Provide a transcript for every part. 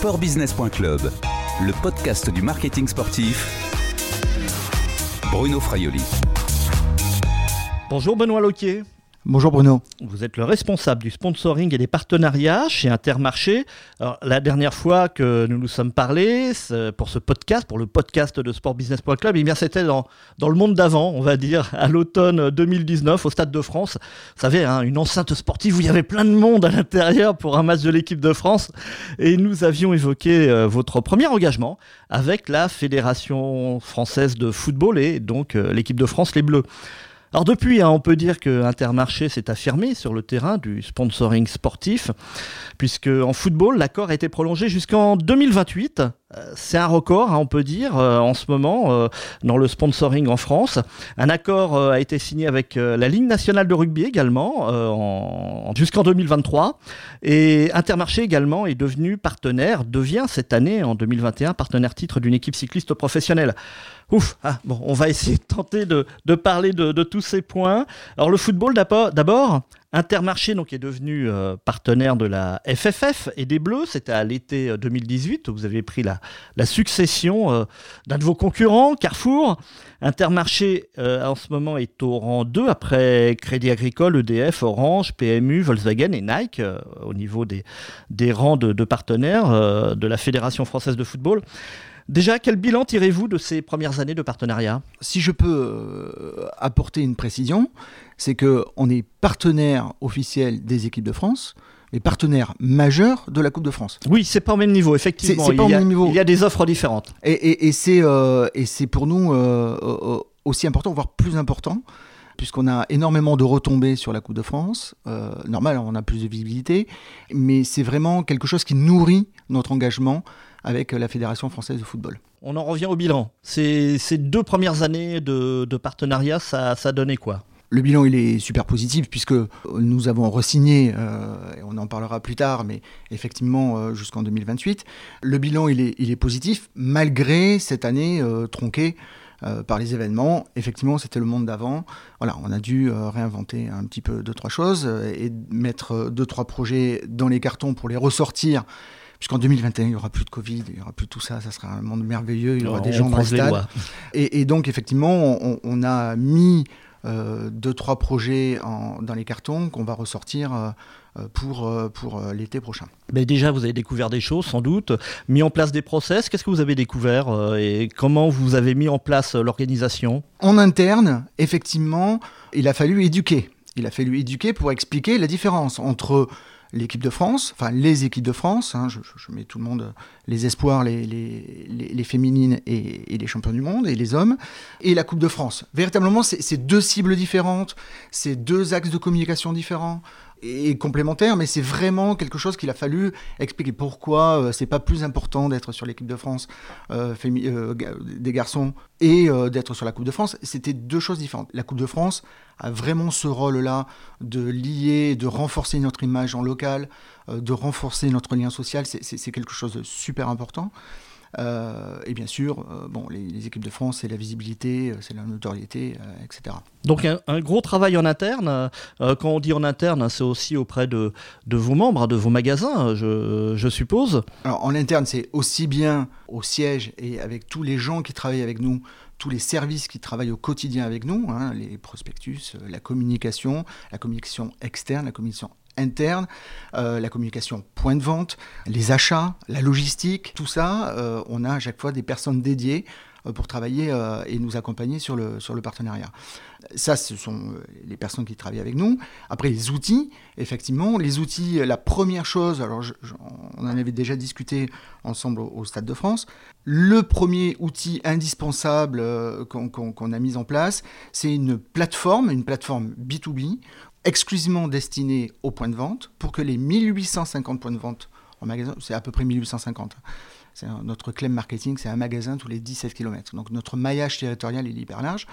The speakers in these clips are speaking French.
Sportbusiness.club, le podcast du marketing sportif. Bruno Fraioli. Bonjour Benoît Loquier. Bonjour Bruno. Vous êtes le responsable du sponsoring et des partenariats chez Intermarché. La dernière fois que nous nous sommes parlé pour ce podcast, pour le podcast de sportbusiness.club, eh c'était dans, dans le monde d'avant, on va dire, à l'automne 2019 au Stade de France. Vous savez, hein, une enceinte sportive où il y avait plein de monde à l'intérieur pour un match de l'équipe de France. Et nous avions évoqué euh, votre premier engagement avec la Fédération française de football et donc euh, l'équipe de France, les Bleus. Alors depuis, hein, on peut dire que Intermarché s'est affirmé sur le terrain du sponsoring sportif, puisque en football, l'accord a été prolongé jusqu'en 2028. Euh, c'est un record, hein, on peut dire, euh, en ce moment, euh, dans le sponsoring en France. Un accord a été signé avec la Ligue nationale de rugby également, en, jusqu'en 2023. Et Intermarché également est devenu partenaire, devient cette année, en 2021, partenaire titre d'une équipe cycliste professionnelle. Ouf, ah, bon, on va essayer de tenter de, parler de, tous ces points. Alors le football d'abord, Intermarché donc, est devenu euh, partenaire de la FFF et des Bleus. C'était à l'été 2018 euh, où vous avez pris la, succession euh, d'un de vos concurrents, Carrefour. Intermarché en ce moment est au rang 2 après Crédit Agricole, EDF, Orange, PMU, Volkswagen et Nike au niveau des, rangs de, de partenaires de la Fédération française de football. Déjà, quel bilan tirez-vous de ces premières années de partenariat? Si je peux apporter une précision, c'est qu'on est partenaire officiel des équipes de France, mais partenaire majeur de la Coupe de France. Oui, c'est pas au même niveau, effectivement. C'est, pas il, au même niveau. il y a des offres différentes. Et, c'est, euh, pour nous euh, aussi important, voire plus important, puisqu'on a énormément de retombées sur la Coupe de France. normal, on a plus de visibilité, mais c'est vraiment quelque chose qui nourrit notre engagement avec la Fédération française de football. On en revient au bilan. Ces, ces deux premières années de, partenariat, ça, ça donnait quoi? Le bilan, il est super positif puisque nous avons re-signé, euh, et on en parlera plus tard, mais effectivement euh, jusqu'en 2028. Le bilan, il est, il est, positif malgré cette année euh, tronquée par les événements. Effectivement, c'était le monde d'avant. Voilà, on a dû réinventer un petit peu deux, trois choses et mettre deux, trois projets dans les cartons pour les ressortir puisqu'en 2021, il n'y aura plus de Covid, il n'y aura plus tout ça, ça sera un monde merveilleux, il y aura des gens dans les stades. Et, donc, effectivement, on, a mis euh, deux, trois projets dans les cartons qu'on va ressortir. Euh, pour, euh, pour l'été prochain. Mais déjà, vous avez découvert des choses, sans doute, mis en place des process. Qu'est-ce que vous avez découvert et comment vous avez mis en place l'organisation? En interne, effectivement, il a fallu éduquer. Il a fallu éduquer pour expliquer la différence entre l'équipe de France, enfin les équipes de France, hein, je, mets tout le monde, les espoirs, les, féminines et, les champions du monde et les hommes, et la Coupe de France. Véritablement, c'est deux cibles différentes, c'est deux axes de communication différents et complémentaires, mais c'est vraiment quelque chose qu'il a fallu expliquer pourquoi euh, c'est pas plus important d'être sur l'équipe de France euh, euh, des garçons et d'être sur la Coupe de France? C'était deux choses différentes. La Coupe de France a vraiment ce rôle-là de lier, de renforcer notre image en local, de renforcer notre lien social. C'est quelque chose de super important. Euh, et bien sûr, euh, bon, les, équipes de France, c'est la visibilité, euh, c'est la notoriété, etc. Donc un, gros travail en interne. quand on dit en interne, c'est aussi auprès de, de, vos membres, de vos magasins, je, je suppose. Alors en interne, c'est aussi bien au siège et avec tous les gens qui travaillent avec nous, tous les services qui travaillent au quotidien avec nous, hein, les prospectus, la communication, la communication externe, la communication interne, euh, la communication point de vente, les achats, la logistique, tout ça, euh, on a à chaque fois des personnes dédiées euh, pour travailler et nous accompagner sur le, sur le partenariat. Ça, ce sont les personnes qui travaillent avec nous. Après, les outils, effectivement, les outils, la première chose, alors on en avait déjà discuté ensemble au, Stade de France, le premier outil indispensable qu'on a mis en place, c'est une plateforme, une plateforme B2B, exclusivement destiné aux points de vente pour que les 1850 points de vente en magasin, c'est à peu près 1850. C'est notre claim marketing, c'est un magasin tous les 17 km. Donc notre maillage territorial est hyper large.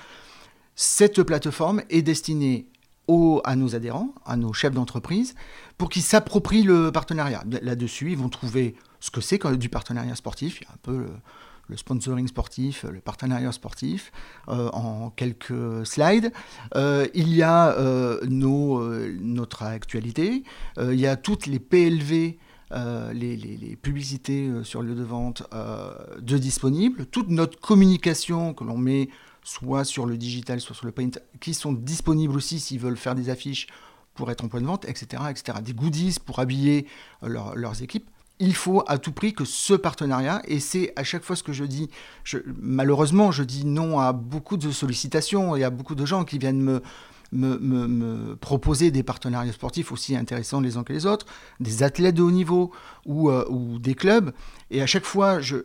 Cette plateforme est destinée aux, à nos adhérents, à nos chefs d'entreprise, pour qu'ils s'approprient le partenariat. Là-dessus, ils vont trouver ce que c'est du partenariat sportif. Un peu le sponsoring sportif, le partenariat sportif, euh, en quelques slides. Euh, il y a euh, notre actualité, il y a toutes les PLV les, publicités sur le lieu de vente de disponibles, toute notre communication que l'on met soit sur le digital, soit sur le print, qui sont disponibles aussi s'ils veulent faire des affiches pour être en point de vente, etc. Des goodies pour habiller leurs équipes il faut à tout prix que ce partenariat, et c'est à chaque fois ce que je dis, malheureusement je dis non à beaucoup de sollicitations et à beaucoup de gens qui viennent me, me, proposer des partenariats sportifs aussi intéressants les uns que les autres, des athlètes de haut niveau ou, euh, ou des clubs, et à chaque fois je,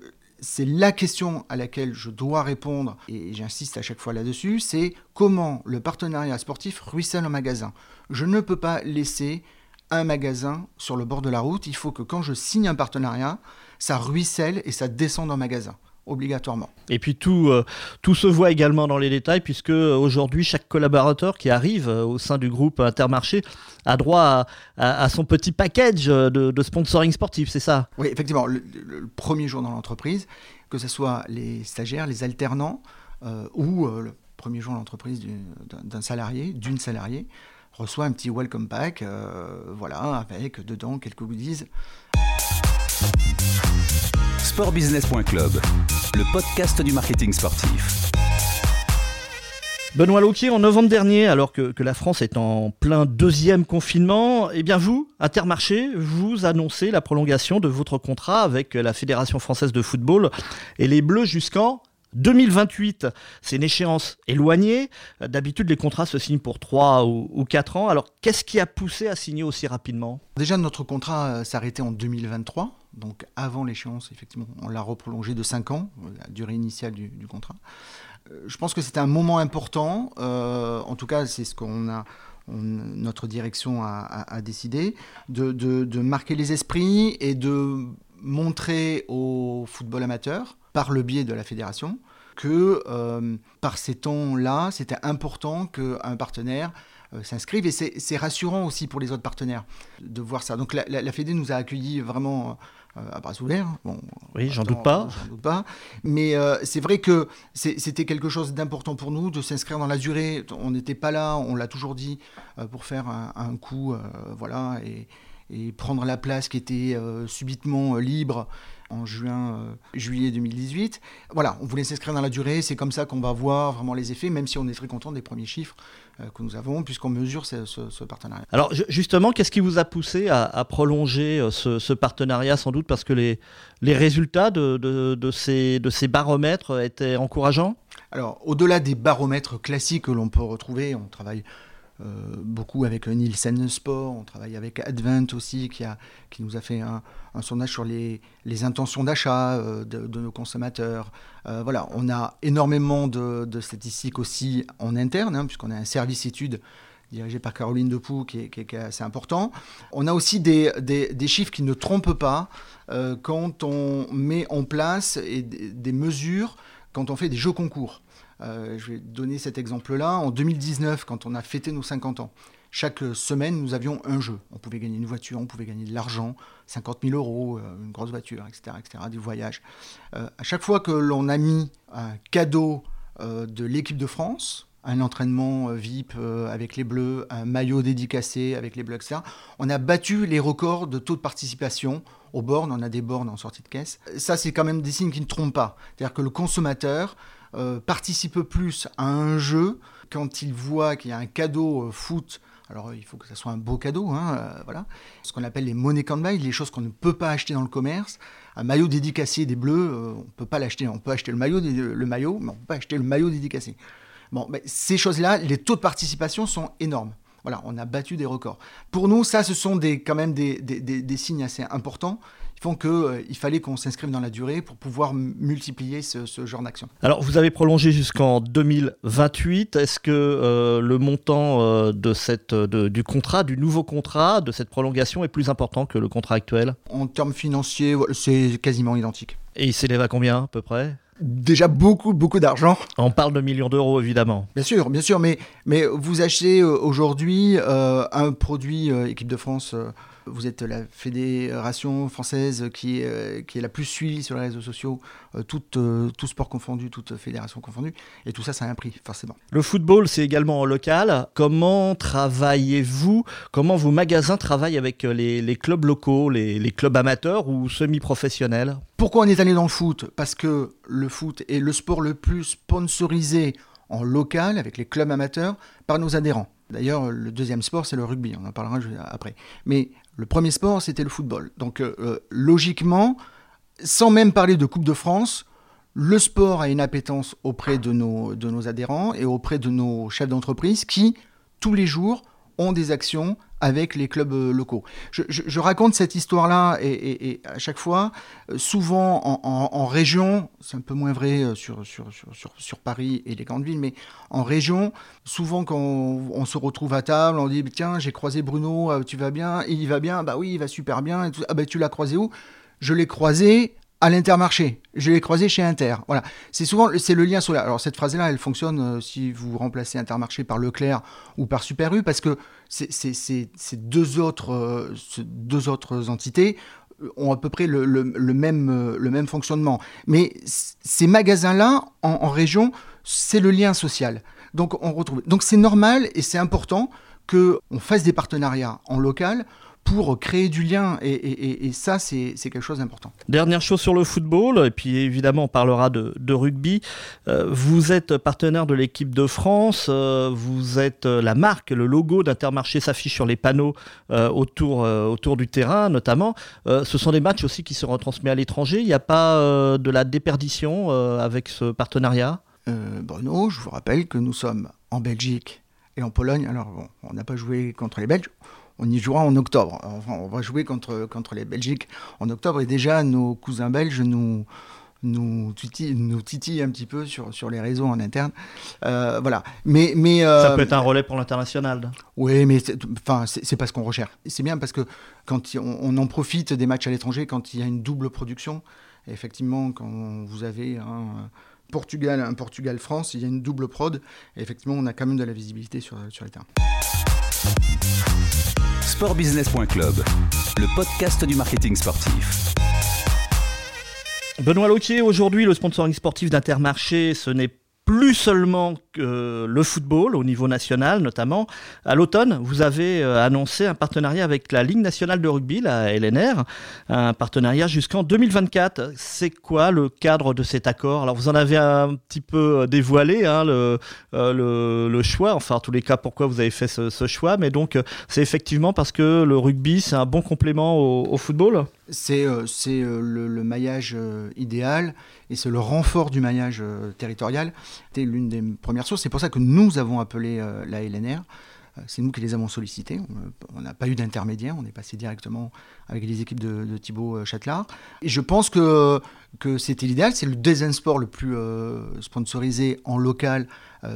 c'est la question à laquelle je dois répondre, et j'insiste à chaque fois là-dessus, c'est comment le partenariat sportif ruisselle en magasin. Je ne peux pas laisser un magasin sur le bord de la route, il faut que quand je signe un partenariat, ça ruisselle et ça descend dans magasin obligatoirement. Et puis tout, euh, tout se voit également dans les détails, puisque euh, aujourd'hui, chaque collaborateur qui arrive euh, au sein du groupe Intermarché a droit à, son petit package de, sponsoring sportif, c'est ça? Oui, effectivement, le, premier jour dans l'entreprise, que ce soit les stagiaires, les alternants, ou le premier jour dans l'entreprise d'un salarié, d'une salariée, reçoit un petit welcome pack, euh, voilà, avec dedans quelques goodies. Sportbusiness.club, le podcast du marketing sportif. Benoît Lauquier, en novembre dernier, alors que, la France est en plein deuxième confinement, eh bien vous, Intermarché, vous annoncez la prolongation de votre contrat avec la Fédération française de football et les Bleus jusqu'en 2028, c'est une échéance éloignée. D'habitude, les contrats se signent pour 3 ou, 4 ans. Alors, qu'est-ce qui a poussé à signer aussi rapidement? Déjà, notre contrat euh, s'arrêtait en 2023. Donc, avant l'échéance, effectivement, on l'a reprolongé de 5 ans, euh, la durée initiale du, contrat. Euh, je pense que c'était un moment important. en tout cas, c'est ce qu'on a notre direction a, décidé, de, de, marquer les esprits et de montrer au football amateur par le biais de la fédération que euh, par ces temps-là, c'était important qu'un partenaire euh, s'inscrive. Et c'est rassurant aussi pour les autres partenaires de voir ça. Donc la, la, Fédé nous a accueillis vraiment euh, à bras ouverts. Bon, oui, j'en doute pas. doute pas. Mais c'est vrai que c'était quelque chose d'important pour nous de s'inscrire dans la durée. On n'était pas là, on l'a toujours dit, pour faire un, un coup, voilà, et, et, prendre la place qui était subitement libre en juin, euh, juillet 2018. Voilà, on voulait s'inscrire dans la durée, c'est comme ça qu'on va voir vraiment les effets, même si on est très content des premiers chiffres euh, que nous avons, puisqu'on mesure ce, partenariat. Alors justement, qu'est-ce qui vous a poussé à, prolonger euh, ce, partenariat Sans doute parce que les, les résultats de, de, ces, de ces baromètres étaient encourageants? Alors, au-delà des baromètres classiques que l'on peut retrouver, on travaille euh, beaucoup avec Nielsen Sport, on travaille avec Advent aussi, qui, a, qui nous a fait un, sondage sur les, les intentions d'achat euh, de, nos consommateurs. Euh, voilà, on a énormément de, statistiques aussi en interne, hein, puisqu'on a un service études dirigé par Caroline Depoux, qui est, qui, assez important. On a aussi des, des, chiffres qui ne trompent pas quand on met en place et des mesures quand on fait des jeux concours. Euh, je vais donner cet exemple-là. En 2019, quand on a fêté nos 50 ans, chaque semaine, nous avions un jeu. On pouvait gagner une voiture, on pouvait gagner de l'argent, 50 000 euros, euh, une grosse voiture, etc., etc., du voyage. Euh, à chaque fois que l'on a mis un cadeau de l'équipe de France, un entraînement VIP avec les Bleus, un maillot dédicacé avec les Bleus, etc., on a battu les records de taux de participation aux bornes. On a des bornes en sortie de caisse. Ça, c'est quand même des signes qui ne trompent pas. C'est-à-dire que le consommateur euh, participe plus à un jeu quand il voit qu'il y a un cadeau euh, foot. Alors il faut que ça soit un beau cadeau, hein, euh, voilà. Ce qu'on appelle les monnaies can buy, les choses qu'on ne peut pas acheter dans le commerce. Un maillot dédicacé des Bleus, on peut pas l'acheter. On peut acheter le maillot, le maillot, mais on peut pas acheter le maillot dédicacé. Bon, ces choses-là, les taux de participation sont énormes. Voilà, on a battu des records. Pour nous, ça, ce sont des, quand même des, des, des signes assez importants font qu'il euh, fallait qu'on s'inscrive dans la durée pour pouvoir multiplier ce, genre d'action. Alors, vous avez prolongé jusqu'en 2028. Est-ce que euh, le montant euh, de cette, du contrat, du nouveau contrat, de cette prolongation est plus important que le contrat actuel? En termes financiers, c'est quasiment identique. Et il s'élève à combien à peu près? Déjà beaucoup, beaucoup d'argent. On parle de millions d'euros, évidemment. Bien sûr, bien sûr, mais, mais vous achetez aujourd'hui un produit équipe de France vous êtes la fédération française qui est, euh, qui est la plus suivie sur les réseaux sociaux, euh, tout, euh, tout sport confondu, toute fédération confondue. Et tout ça, ça a un prix, forcément. Le football, c'est également en local. Comment travaillez-vous? Comment vos magasins travaillent avec les, les clubs locaux, les, les clubs amateurs ou semi-professionnels? Pourquoi on est allé dans le foot? Parce que le foot est le sport le plus sponsorisé en local avec les clubs amateurs par nos adhérents. D'ailleurs, le deuxième sport, c'est le rugby, on en parlera après. Mais le premier sport, c'était le football. Donc euh, euh, logiquement, sans même parler de Coupe de France, le sport a une appétence auprès de nos, de nos adhérents et auprès de nos chefs d'entreprise qui, tous les jours, ont des actions avec les clubs euh, locaux. Je, raconte cette histoire-là et, à chaque fois, euh, souvent en, région, c'est un peu moins vrai euh, sur, sur, sur, Paris et les grandes villes, mais en région, souvent quand on, se retrouve à table, on dit tiens, j'ai croisé Bruno, tu vas bien Il va bien Bah oui, il va super bien. ah bah tu l'as croisé où? Je l'ai croisé à l'Intermarché. Je l'ai croisé chez Inter. Voilà. C'est souvent c'est le lien sur Alors cette phrase-là, elle fonctionne euh, si vous remplacez Intermarché par Leclerc ou par Super U parce que ces deux autres euh, deux autres entités ont à peu près le, même, euh, le même fonctionnement. Mais ces magasins-là, en, en, région, c'est le lien social. Donc on retrouve. Donc c'est normal et c'est important qu'on fasse des partenariats en local pour créer du lien. Et, ça, c'est quelque chose d'important. Dernière chose sur le football, et puis évidemment, on parlera de, rugby. Euh, vous êtes partenaire de l'équipe de France, euh, vous êtes euh, la marque, le logo d'Intermarché s'affiche sur les panneaux autour, autour du terrain, notamment. ce sont des matchs aussi qui seront transmis à l'étranger. Il n'y a pas de la déperdition avec ce partenariat? Bruno, je vous rappelle que nous sommes en Belgique et en Pologne. Alors, bon, on n'a pas joué contre les Belges on y jouera en octobre. Enfin, on va jouer contre, contre les Belgiques en octobre et déjà nos cousins belges nous, nous titillent, nous un petit peu sur, sur les réseaux en interne. Euh, voilà. Mais, mais, euh, Ça peut être un relais pour l'international. Oui, mais enfin, c'est pas ce qu'on recherche. C'est bien parce que quand on, en profite des matchs à l'étranger, quand il y a une double production, effectivement, quand vous avez un Portugal, un Portugal-France, il y a une double prod, et effectivement, on a quand même de la visibilité sur, sur les terrains sportbusiness.club, le podcast du marketing sportif. Benoît Loquier, aujourd'hui, le sponsoring sportif d'Intermarché, ce n'est plus seulement que le football au niveau national notamment. À l'automne, vous avez euh, annoncé un partenariat avec la Ligue nationale de rugby, la LNR, un partenariat jusqu'en 2024. C'est quoi le cadre de cet accord? Alors vous en avez un petit peu euh, dévoilé hein, le, euh, le, choix, enfin en tous les cas pourquoi vous avez fait ce, choix, mais donc c'est effectivement parce que le rugby c'est un bon complément au football? C'est euh, euh, le, maillage euh, idéal et c'est le renfort du maillage territorial. C'était l'une des premières sources. C'est pour ça que nous avons appelé la LNR. C'est nous qui les avons sollicités. On n'a pas eu d'intermédiaire. On est passé directement avec les équipes de, Thibaut Châtelard. Et je pense que, que c'était l'idéal. C'est le design sport le plus sponsorisé en local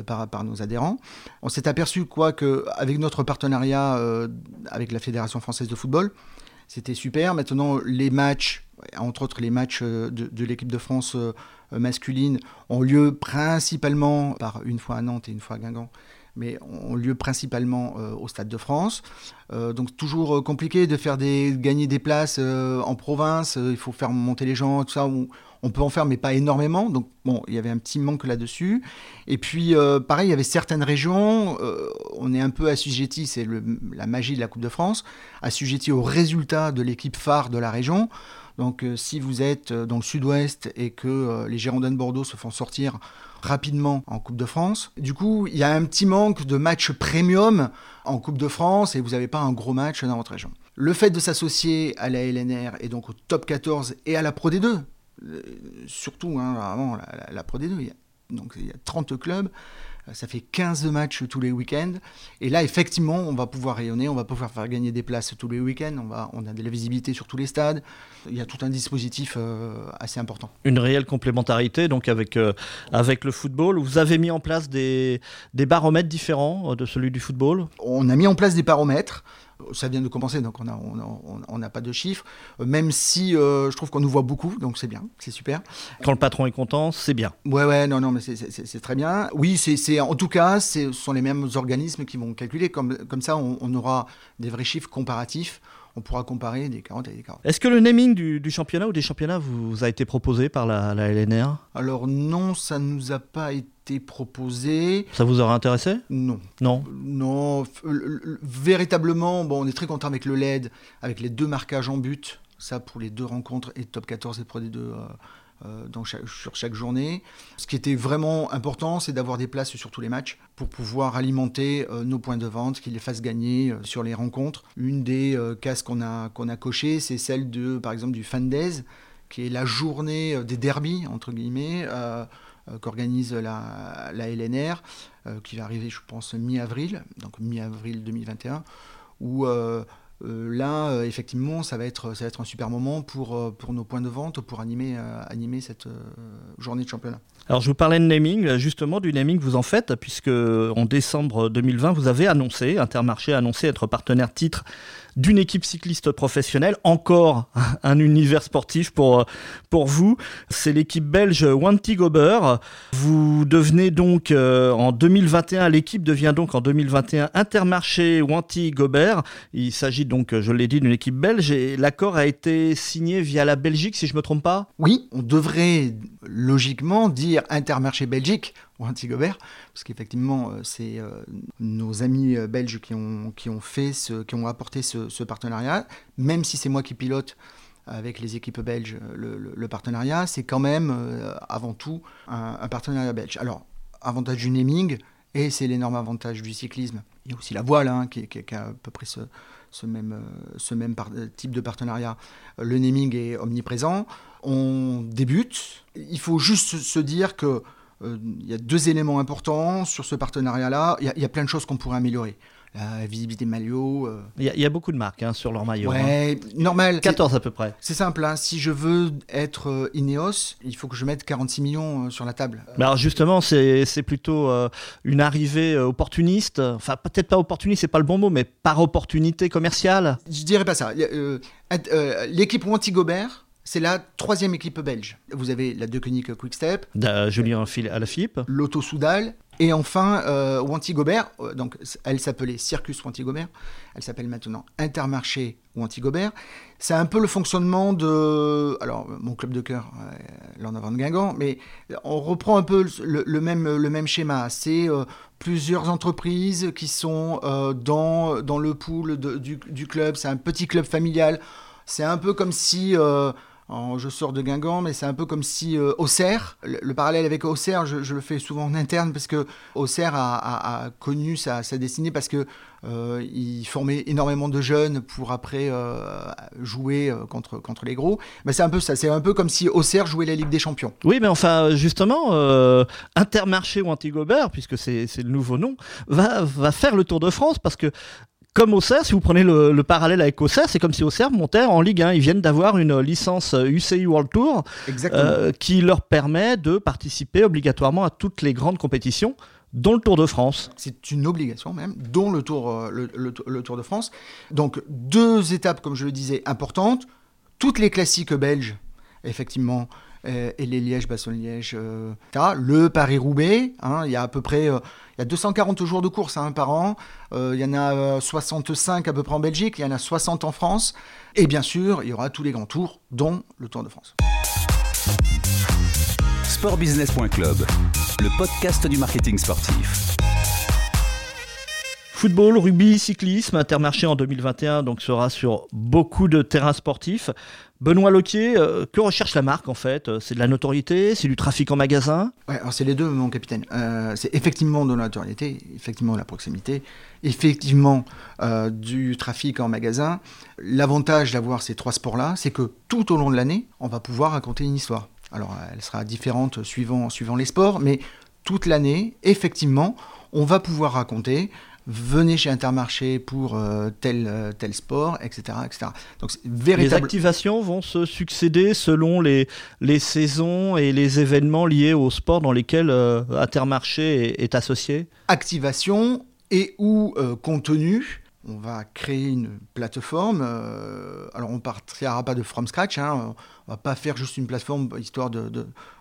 par, par, nos adhérents. On s'est aperçu quoi qu'avec notre partenariat avec la Fédération française de football, c'était super. Maintenant, les matchs, entre autres les matchs euh, de, l'équipe de France euh, masculine, ont lieu principalement par une fois à Nantes et une fois à Guingamp mais ont lieu principalement euh, au Stade de France. donc toujours compliqué de faire gagner des places en province, il faut faire monter les gens, tout ça on peut en faire, mais pas énormément. Donc, bon, il y avait un petit manque là-dessus. Et puis, euh, pareil, il y avait certaines régions, euh, on est un peu assujetti, c'est la magie de la Coupe de France, assujetti aux résultats de l'équipe phare de la région. Donc, euh, si vous êtes dans le sud-ouest et que les Girondins de Bordeaux se font sortir rapidement en Coupe de France, du coup, il y a un petit manque de matchs premium en Coupe de France et vous n'avez pas un gros match dans votre région. Le fait de s'associer à la LNR et donc au top 14 et à la Pro D2, euh, surtout hein, avant la, Pro D2, il y a, donc il y a 30 clubs, ça fait 15 matchs tous les week-ends. Et là, effectivement, on va pouvoir rayonner, on va pouvoir faire gagner des places tous les week-ends, on, va, on a de la visibilité sur tous les stades. Il y a tout un dispositif euh, assez important. Une réelle complémentarité donc avec, avec le football. Vous avez mis en place des, des baromètres différents de celui du football? On a mis en place des baromètres. Ça vient de commencer, donc on n'a on pas de chiffres. Même si je trouve qu'on nous voit beaucoup, donc c'est bien, c'est super. Quand le patron est content, c'est bien. Ouais, ouais, non, non, mais c'est très bien. Oui, c'est en tout cas, ce sont les mêmes organismes qui vont calculer. Comme, comme ça, on, on aura des vrais chiffres comparatifs on pourra comparer des 40 et des 40. Est-ce que le naming du, championnat ou des championnats vous a été proposé par la, LNR Alors non, ça ne nous a pas été proposé. Ça vous aurait intéressé? Non. Non? Non, véritablement, bon, on est très content avec le LED, avec les deux marquages en but, ça pour les deux rencontres et top 14 et Pro D2 euh, euh, sur chaque journée. Ce qui était vraiment important, c'est d'avoir des places sur tous les matchs pour pouvoir alimenter euh, nos points de vente, qu'ils les fassent gagner euh, sur les rencontres. Une des cases qu'on a, qu'on a cochées, c'est celle de, par exemple, du Fan Days, qui est la journée des derbies, entre guillemets, qu'organise la, LNR, qui va arriver, je pense, mi-avril, donc mi-avril 2021, où euh, là, euh, effectivement, ça va, être, ça va être un super moment pour, euh, pour nos points de vente, pour animer, animer cette journée de championnat. Alors, je vous parlais de naming, justement, du naming que vous en faites, puisque en décembre 2020, vous avez annoncé, Intermarché a annoncé être partenaire titre d'une équipe cycliste professionnelle. Encore un univers sportif pour, pour vous. C'est l'équipe belge Wanty Gober. Vous devenez donc euh, en 2021, l'équipe devient donc en 2021 Intermarché Wanty Gober. Il s'agit donc, je l'ai dit, d'une équipe belge et l'accord a été signé via la Belgique, si je ne me trompe pas Oui, on devrait logiquement dire Intermarché Belgique ou Antigobert, parce qu'effectivement, euh, c'est euh, nos amis euh, belges qui ont, qui ont, fait ce, qui ont apporté ce, partenariat, même si c'est moi qui pilote avec les équipes belges le, partenariat, c'est quand même avant tout un, partenariat belge. Alors, avantage du naming, et c'est l'énorme avantage du cyclisme. Il y a aussi la voile, hein, qui, a à peu près ce, même, ce même type de partenariat. Le naming est omniprésent. On débute. Il faut juste se dire que il y a deux éléments importants sur ce partenariat-là. Il y, a plein de choses qu'on pourrait améliorer. La visibilité maillot. Euh. Il, y a, beaucoup de marques hein, sur leur maillot. Ouais, hein. normal. 14 à peu près. C'est simple. Hein. Si je veux être euh, Ineos, il faut que je mette 46 millions sur la table. alors justement, c'est plutôt une arrivée opportuniste. Enfin, peut-être pas opportuniste, c'est pas le bon mot, mais par opportunité commerciale. Je dirais pas ça. L'équipe Wanty Gobert c'est la troisième équipe belge. Vous avez la Deceuninck Quickstep, Julien Alaphilippe, l'Auto Soudal, et enfin euh, Wanty Gobert. Euh, donc, elle s'appelait Circus Wanty Gobert. Elle s'appelle maintenant Intermarché Wanty Gobert. C'est un peu le fonctionnement de, alors mon club de cœur, euh, l'en avant de Guingamp, mais on reprend un peu le, même, le même schéma. C'est euh, plusieurs entreprises qui sont dans, dans le pool du, du, club. C'est un petit club familial. C'est un peu comme si je sors de Guingamp, mais c'est un peu comme si euh, Auxerre, le, parallèle avec Auxerre, je, le fais souvent en interne parce que Auxerre a, connu sa, destinée parce que euh, il formait énormément de jeunes pour après euh, jouer contre, contre les gros. Mais c'est un peu ça, c'est un peu comme si Auxerre jouait la Ligue des Champions. Oui, mais enfin, justement, Intermarché ou Antigobert, puisque c'est le nouveau nom, va, va faire le Tour de France parce que comme Auxerre, si vous prenez le, parallèle avec Auxerre, c'est comme si Auxerre montait en Ligue 1. Ils viennent d'avoir une licence UCI World Tour euh, qui leur permet de participer obligatoirement à toutes les grandes compétitions dont le Tour de France. C'est une obligation même, dont le Tour, euh, le, Tour de France. Donc deux étapes, comme je le disais, importantes. Toutes les classiques belges, effectivement, euh, et les Liège-Bastogne-Liège, Le Paris-Roubaix, hein, il y a à peu près il y a 240 jours de course hein, par an. Euh, il y en a 65 euh, à peu près en Belgique, il y en a 60 en France. Et bien sûr, il y aura tous les grands tours, dont le Tour de France. Sportbusiness.club, le podcast du marketing sportif. Football, rugby, cyclisme, Intermarché en 2021 donc sera sur beaucoup de terrains sportifs. Benoît Loquier, euh, que recherche la marque en fait? C'est de la notoriété C'est du trafic en magasin? Ouais, alors c'est les deux, mon capitaine. Euh, c'est effectivement de la notoriété, effectivement de la proximité, effectivement euh, du trafic en magasin. L'avantage d'avoir ces trois sports-là, c'est que tout au long de l'année, on va pouvoir raconter une histoire. Alors elle sera différente suivant, suivant les sports, mais toute l'année, effectivement, on va pouvoir raconter venez chez Intermarché pour euh, tel, euh, tel sport, etc. etc. Donc, véritable... Les activations vont se succéder selon les, les saisons et les événements liés au sport dans lesquels euh, Intermarché est, associé? Activation et ou contenu on va créer une plateforme. Euh, alors, on partira pas de from scratch. Hein, on va pas faire juste une plateforme histoire de,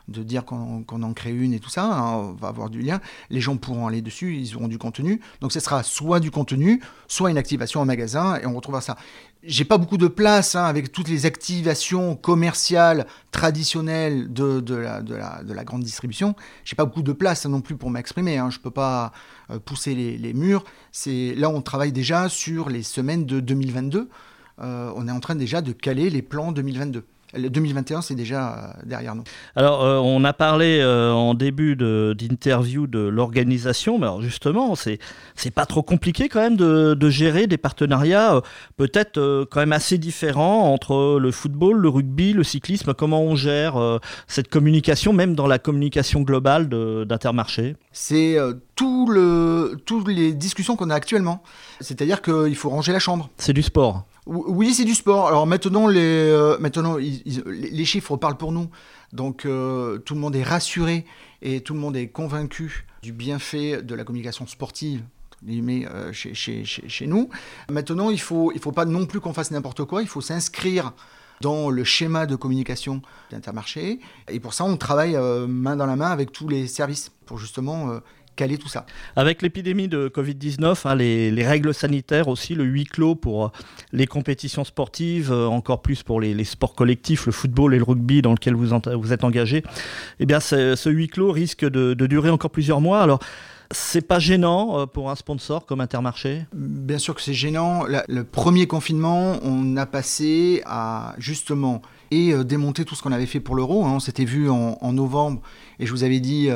de, dire qu'on en crée une et tout ça. Hein, on va avoir du lien. Les gens pourront aller dessus, ils auront du contenu. Donc, ce sera soit du contenu, soit une activation en magasin et on retrouvera ça. J'ai pas beaucoup de place hein, avec toutes les activations commerciales traditionnelles de, de, la, de, la, de la grande distribution. J'ai pas beaucoup de place non plus pour m'exprimer. Hein. Je peux pas euh, pousser les, les murs. Là on travaille déjà sur les semaines de 2022. Euh, on est en train déjà de caler les plans 2022. Le 2021, c'est déjà euh, derrière nous. Alors, euh, on a parlé euh, en début d'interview de, l'organisation, mais alors justement, c'est pas trop compliqué quand même de, de gérer des partenariats peut-être quand même assez différents entre le football, le rugby, le cyclisme. Comment on gère cette communication, même dans la communication globale d'Intermarché? C'est tout le, toutes les discussions qu'on a actuellement. C'est-à-dire qu'il faut ranger la chambre. C'est du sport. Oui, c'est du sport. Alors maintenant, les, euh, chiffres parlent pour nous. Donc euh, tout le monde est rassuré et tout le monde est convaincu du bienfait de la communication sportive euh, chez, nous. Maintenant, il ne faut, faut pas non plus qu'on fasse n'importe quoi. Il faut s'inscrire dans le schéma de communication d'Intermarché. Et pour ça, on travaille main dans la main avec tous les services pour justement caler tout ça. Avec l'épidémie de Covid-19, hein, les, règles sanitaires aussi, le huis clos pour euh, les compétitions sportives, euh, encore plus pour les, sports collectifs, le football et le rugby dans lequel vous, vous êtes engagé, eh bien ce huis clos risque de, durer encore plusieurs mois. Alors, c'est pas gênant euh, pour un sponsor comme Intermarché? Bien sûr que c'est gênant. le premier confinement, on a passé à justement et démonter tout ce qu'on avait fait pour l'euro. Hein. On s'était vu en, novembre et je vous avais dit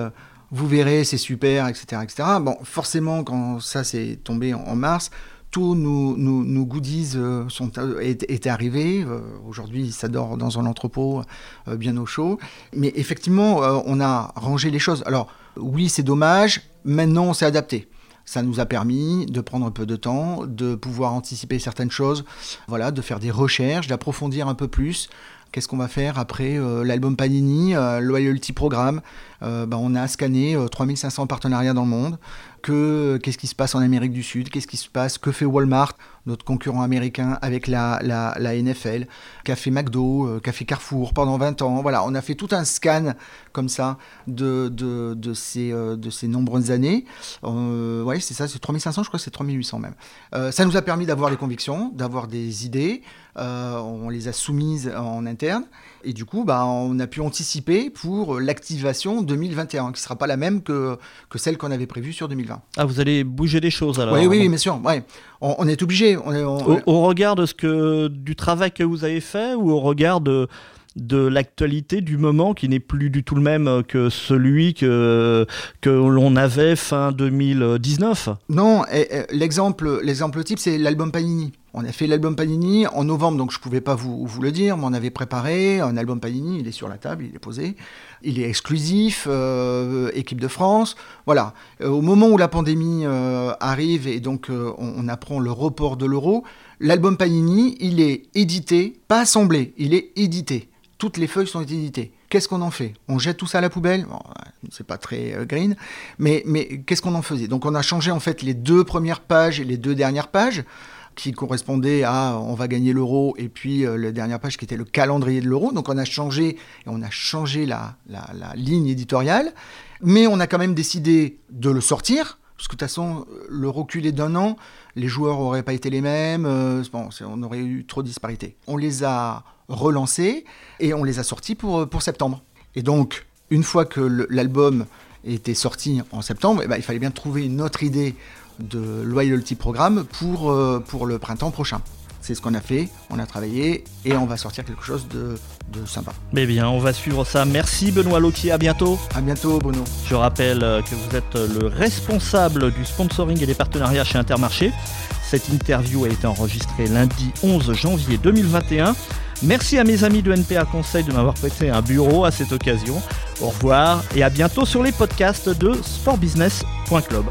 vous verrez, c'est super, etc., etc. Bon, forcément, quand ça s'est tombé en, mars, tous nos, goodies euh, sont, euh, étaient arrivés. Euh, aujourd'hui, ça dort dans un entrepôt bien au chaud. Mais effectivement, on a rangé les choses. Alors, oui, c'est dommage. Maintenant, on s'est adapté. Ça nous a permis de prendre un peu de temps, de pouvoir anticiper certaines choses, voilà, de faire des recherches, d'approfondir un peu plus. Qu'est-ce qu'on va faire après euh, l'album Panini, euh, Loyalty Programme euh, bah, On a scanné 3500 partenariats dans le monde. Que, qu'est-ce qui se passe en Amérique du Sud? Qu'est-ce qui se passe? Que fait Walmart, notre concurrent américain, avec la, la, la NFL Qu'a fait McDo Qu'a fait Carrefour pendant 20 ans Voilà, on a fait tout un scan comme ça de, de, de ces, de ces nombreuses années. ouais, c'est ça, c'est 3500, je crois que c'est 3800 même. ça nous a permis d'avoir des convictions, d'avoir des idées. On les a soumises en interne. Et du coup, bah, on a pu anticiper pour l'activation 2021, qui ne sera pas la même que, que celle qu'on avait prévue sur 2020. Ah, vous allez bouger des choses alors Oui, oui, bien sûr. Ouais. On, est obligé. au, regard de ce que, du travail que vous avez fait ou au regard de de l'actualité du moment qui n'est plus du tout le même que celui que, que l'on avait fin 2019 Non, l'exemple, l'exemple type, c'est l'album Panini. On a fait l'album Panini en novembre, donc je ne pouvais pas vous, le dire, mais on avait préparé un album Panini, il est sur la table, il est posé, il est exclusif, euh, équipe de France. Voilà, euh, au moment où la pandémie euh, arrive et donc on, on, apprend le report de l'euro, l'album Panini, il est édité, pas assemblé, il est édité. Toutes les feuilles sont éditées. Qu'est-ce qu'on en fait? On jette tout ça à la poubelle? Bon, C'est pas très green, mais, mais qu'est-ce qu'on en faisait? Donc on a changé en fait les deux premières pages et les deux dernières pages qui correspondait à on va gagner l'euro et puis euh, la dernière page qui était le calendrier de l'euro. Donc on a changé et on a changé la, la, ligne éditoriale, mais on a quand même décidé de le sortir. Parce que de toute façon, le reculé d'un an, les joueurs n'auraient pas été les mêmes, euh, bon, on aurait eu trop de disparités. On les a relancés et on les a sortis pour, pour septembre. Et donc, une fois que l'album était sorti en septembre, eh ben, il fallait bien trouver une autre idée de loyalty programme pour, euh, pour le printemps prochain. C'est ce qu'on a fait, on a travaillé et on va sortir quelque chose de, de sympa. Mais bien, on va suivre ça. Merci Benoît Loki, à bientôt. À bientôt Bruno. Je rappelle euh, que vous êtes le responsable du sponsoring et des partenariats chez Intermarché. Cette interview a été enregistrée lundi 11 janvier 2021. Merci à mes amis de NPA Conseil de m'avoir prêté un bureau à cette occasion. Au revoir et à bientôt sur les podcasts de sportbusiness.club.